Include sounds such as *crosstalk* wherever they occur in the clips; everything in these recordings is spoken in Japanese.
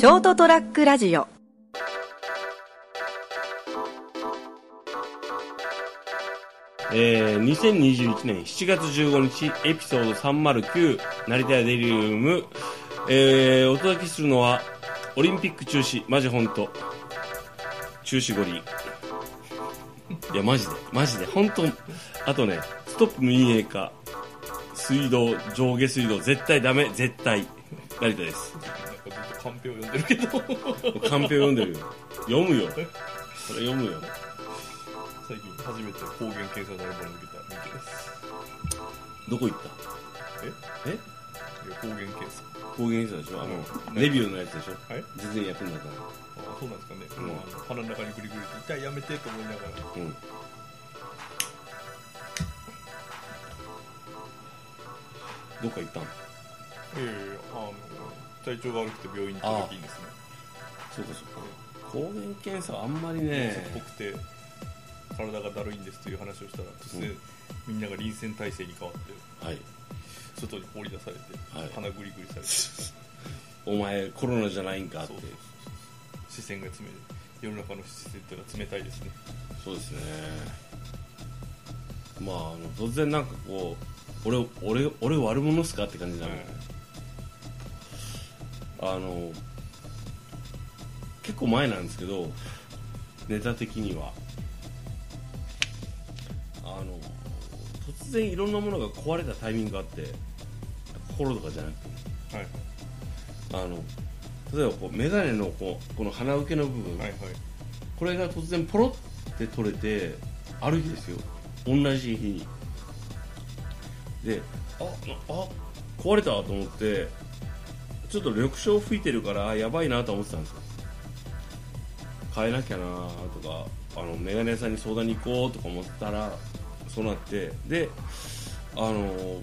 ショートトラックラジオ。えー、2021年7月15日エピソード309成田屋デリウム、えー、お届けするのはオリンピック中止マジ本当。中止五輪いやマジでマジで本当あとねストップ民営化水道上下水道絶対ダメ絶対。成田です。かずっとカンペを読んでるけど。カンペ読んでるよ。読むよ。それ読むよ。最近初めて抗原検査のアルバムを受けた人気です。どこ行った？え？え？いや抗原検査抗原検査でしょ？あの、うん。レビューのやつでしょ？はい全然役に立たないあそうなんですかね、うん。もうあの鼻の中にグリグリって痛いやめてと思いながら。うん。どっか行ったのいやいやいやあの体調が悪くて病院に行った時にですね。そうかそうか。抗原検査はあんまりね。熱っぽくて体がだるいんですという話をしたら突然、みんなが臨戦態勢に変わってはい。外に放り出されて、はい。鼻グリグリされて。*laughs* お前コロナじゃないんかって。そう視線が冷める。世の中の視線っていうのは冷たいですね。そうですね。まああの突然なんかこう俺俺俺悪者っすかって感じになる、あの結構前なんですけどネタ的には。あの突然いろんなものが壊れたタイミングがあって心とかじゃなくて。はいあの例えばこう眼鏡のこうこの鼻受けの部分、はいはい。これが突然ポロって取れてある日ですよ。同じ日に。でああ壊れたと思ってちょっと緑青吹いてるからあやばいなと思ってたんですよ変えなきゃなとかあのメガネ屋さんに相談に行こうとか思ったらそうなってであの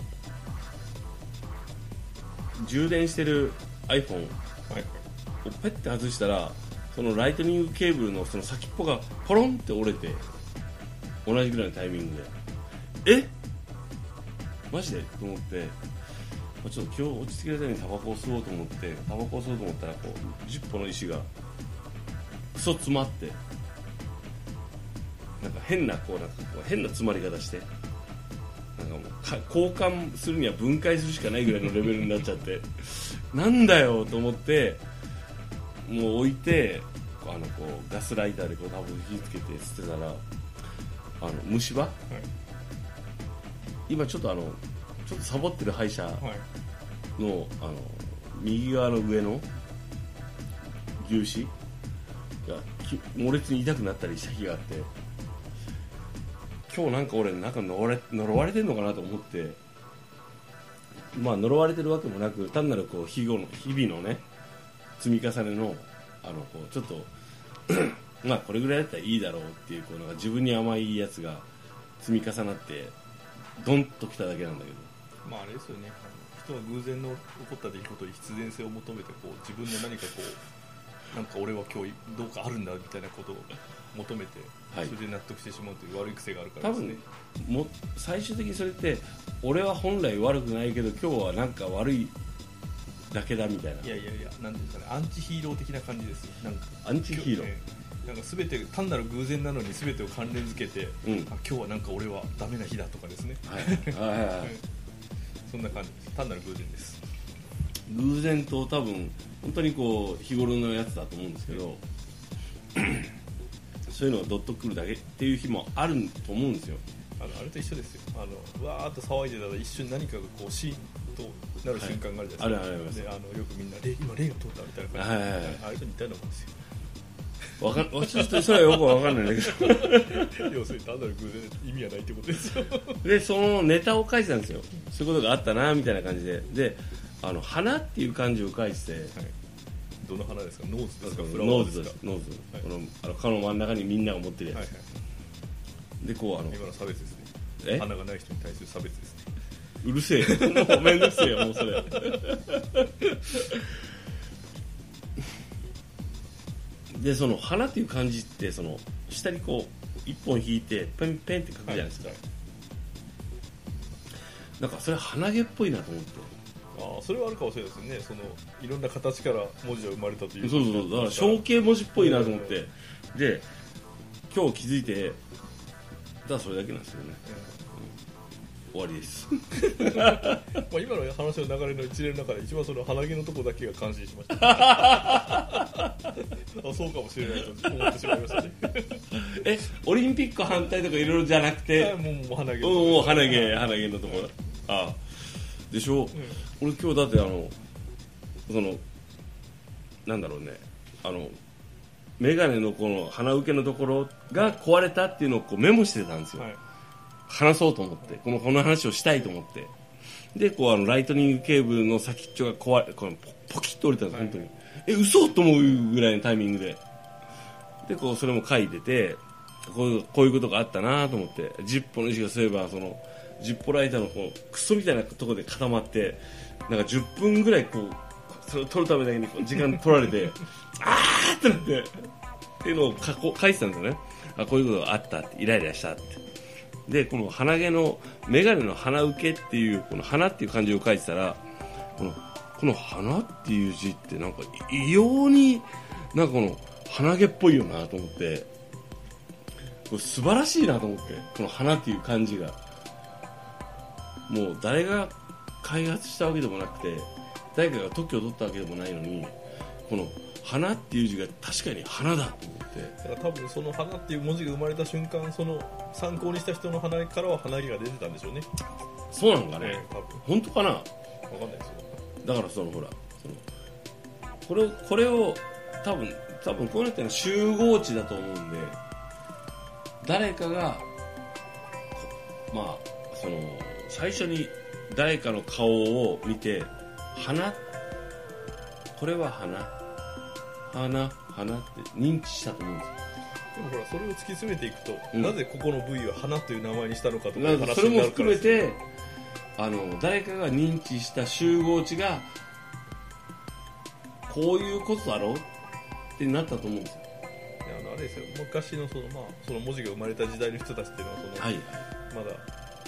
充電してる iPhone はい。をペッて外したらそのライトニングケーブルのその先っぽがポロンって折れて同じぐらいのタイミングでえ？マジで？と思ってまあちょっと今日落ち着けるためにタバコを吸おうと思ってタバコを吸おうと思ったらこう10本の石がクソ詰まってなんか変なこうなんかこう変な詰まり方してなんかもうか交換するには分解するしかないぐらいのレベルになっちゃって *laughs* なんだよと思ってもう置いてこうあのこうガスライターでこう多分火つけて捨てたらあの虫歯、今ちょっとあのちょっとサボってる歯医者はい。のあの右側の上の牛歯がき猛烈に痛くなったりした日があって今日なんか俺なんか呪われ呪われてんのかなと思ってまあ呪われてるわけもなく単なるこう日々の日々のね積み重ねのあのこうちょっと *clears throat* まあこれぐらいだったらいいだろうっていうこうなんか自分に甘いやつが積み重なってドンときただけなんだけどまああれですよね。人は偶然の起こった出来事に必然性を求めてこう自分の何かこうなんか俺は今日どうかあるんだみたいなことを求めて、はい。それで納得してしまうという悪い癖があるから多ですね。分も最終的にそれって俺は本来悪くないけど今日はなんか悪いだけだみたいな。いやいやいやなんていうんですかね。アンチヒーロー的な感じですよ。なんかアンチヒーローなんか全て単なる偶然なのに全てを関連づけて、うん。あ今日はなんか俺はダメな日だとかですね、はい。はいはいはい *laughs* そんな感じです。単なる偶然です。偶然と多分本当にこう日頃のやつだと思うんですけどそういうのがどっとくるだけっていう日もあると思うんですよ。あのあれと一緒ですよ。あのわーっと騒いでたら一瞬何かがこうシーンとなる瞬間があるじゃないですか、はいあるあるあります。であのよくみんな霊今霊が通ったみたいな感じで、はいはいはい。あれと似たようなもんですよわかんちょっとそれはよくわかんないんだけど。要するに単なる偶然で意味はないってことですよ。でそのネタを書いてたんですよ。そういうことがあったなみたいな感じで。であの花っていう漢字を書いてて。どの鼻ですか？ noseですか？ noseです。 nose、はい。このあの顔の真ん中にみんなが持ってるやつ、はいはい。でこうあの。今の差別ですね。え？鼻がない人に対する差別ですね。うるせえもうめんどくせえよもうそれでその鼻っていう漢字ってその下にこう一本引いてペンペンって書くじゃないですか、はい。なんかそれ鼻毛っぽいなと思って。ああそれはあるかもしれないですね。そのいろんな形から文字が生まれたという。そうそうそう。だから象形文字っぽいなと思って。で今日気づいてただそれだけなんですよね終わりです。*laughs* まあ、今の話の流れの一連の中で一番その鼻毛のとこだけが感心しました。*laughs* あそうかもしれないと思ってしまいましたね。*laughs* えオリンピック反対とかいろいろじゃなくてもうもう鼻毛。もう鼻毛鼻毛のところ。ああでしょ、俺今日だってあのそのなんだろうね。あの眼鏡のこの鼻受けのところが壊れたっていうのをこうメモしてたんですよ、はい話そうと思ってこのこの話をしたいと思って。でこうあのライトニングケーブルの先っちょが壊れこのポポキッと折れたんです、本当に。え嘘と思うぐらいのタイミングで。でこうそれも書いててこういうこういうことがあったなと思ってジッポの石がそういえばそのジッポライターのこうクソみたいなところで固まってなんか10分ぐらいこうそれを取るためだけにこう時間取られて *laughs* あーってなってっていうのを書こ書いてたんですよね。あこういうことがあったってイライラしたってでこの鼻毛の眼鏡の鼻受けっていうこの鼻っていう漢字を書いてたらこのこの鼻っていう字ってなんか異様になんかこの鼻毛っぽいよなと思ってこれ素晴らしいなと思ってこの鼻っていう漢字が。もう誰が開発したわけでもなくて誰かが特許を取ったわけでもないのにこの花っていう字が確かに花だと思って。だから多分その花っていう文字が生まれた瞬間その参考にした人の鼻からは鼻毛が出てたんでしょうね。そうなのかね、ね多分。本当かな？わかんないですよ。だからそのほらそのこれをこれを多分多分こういうのってのは集合値だと思うんで誰かがこまあその最初に誰かの顔を見て花これは花花花って認知したと思うんですよ。でもほらそれを突き詰めていくと、うん。なぜここの部位は花という名前にしたのかとかだからそれも含めてあの誰かが認知した集合値がこういうことだろうってなったと思うんですよ。いやあのあれですよ。昔のその,、まあ、その文字が生まれた時代の人たちっていうのはその、はいまだ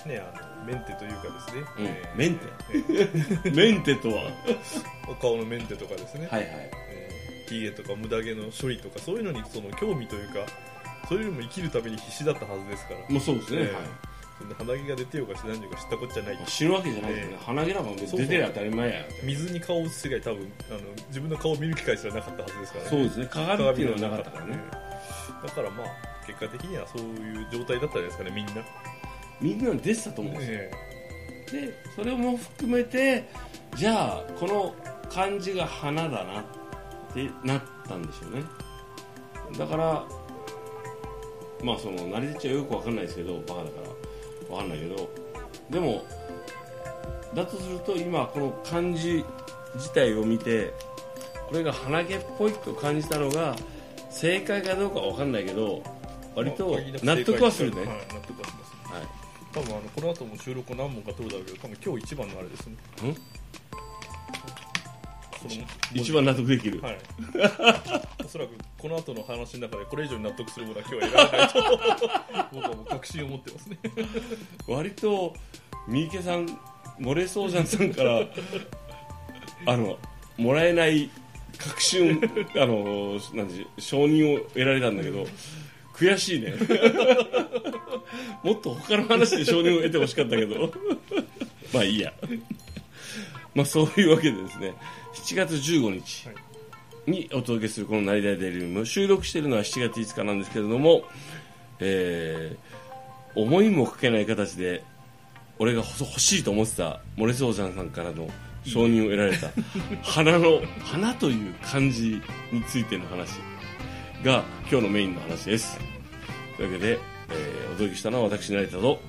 ねあのメンテというかですね、うん。えー。メンテ。え *laughs* ーメンテとは。はいお顔のメンテとかですね、はいえー、ヒゲとか無駄毛の処理とかそういうのにその興味というかそういうのも生きるために必死だったはずですから。もうそうですね、ええ。はい。鼻毛が出てようかし何ようか知ったこっちゃない死ぬわけじゃないですよね、え鼻毛なんか出てりゃ当たり前や。水に顔を映す以外多分あの自分の顔を見る機会すらなかったはずですからね。そうですね鏡っていうのはなかったからね。だからまあ結果的にはそういう状態だったじゃないですかねみんな、みんな出てたと思うんですよ、えでそれも含めてじゃあこの漢字が花だなってなったんでしょうね。だからまあその成り立ちはよくわかんないですけどバカだから。わかんないけど。でもだとすると今この漢字自体を見てこれが鼻毛っぽいと感じたのが正解かどうかわかんないけど割と納得はするね、はい、納得はします。はい。多分あのこの後も収録を何本か撮るだろうけど多分今日一番のあれですね。ん？*laughs* 一番納得できる、はい。*laughs* おそらくこの後の話の中でこれ以上に納得するものは今日は得られないと僕はもう確信を持ってますね。*laughs* 割と三池さん漏れそうじゃんさんからあのもらえない確信あのなんで承認を得られたんだけど悔しいね。もっと他の話で承認を得てほしかったけど。まあいいやまあそういうわけでですね7月15日にお届けするこの「成田デリウム」収録しているのは7月5日なんですけれども、えー思いもかけない形で俺が欲欲しいと思ってたモレソージャンさんからの承認を得られた *laughs* 花の花という漢字についての話が今日のメインの話です。というわけで、えーお届けしたのは私成田と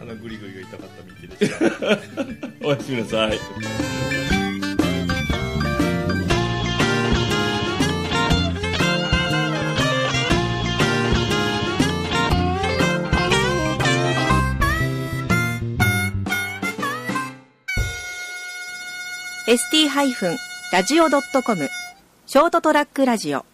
鼻グリグリが痛かったミキでした *laughs* おやすみなさい。ー ST-radio.com ショートトラックラジオ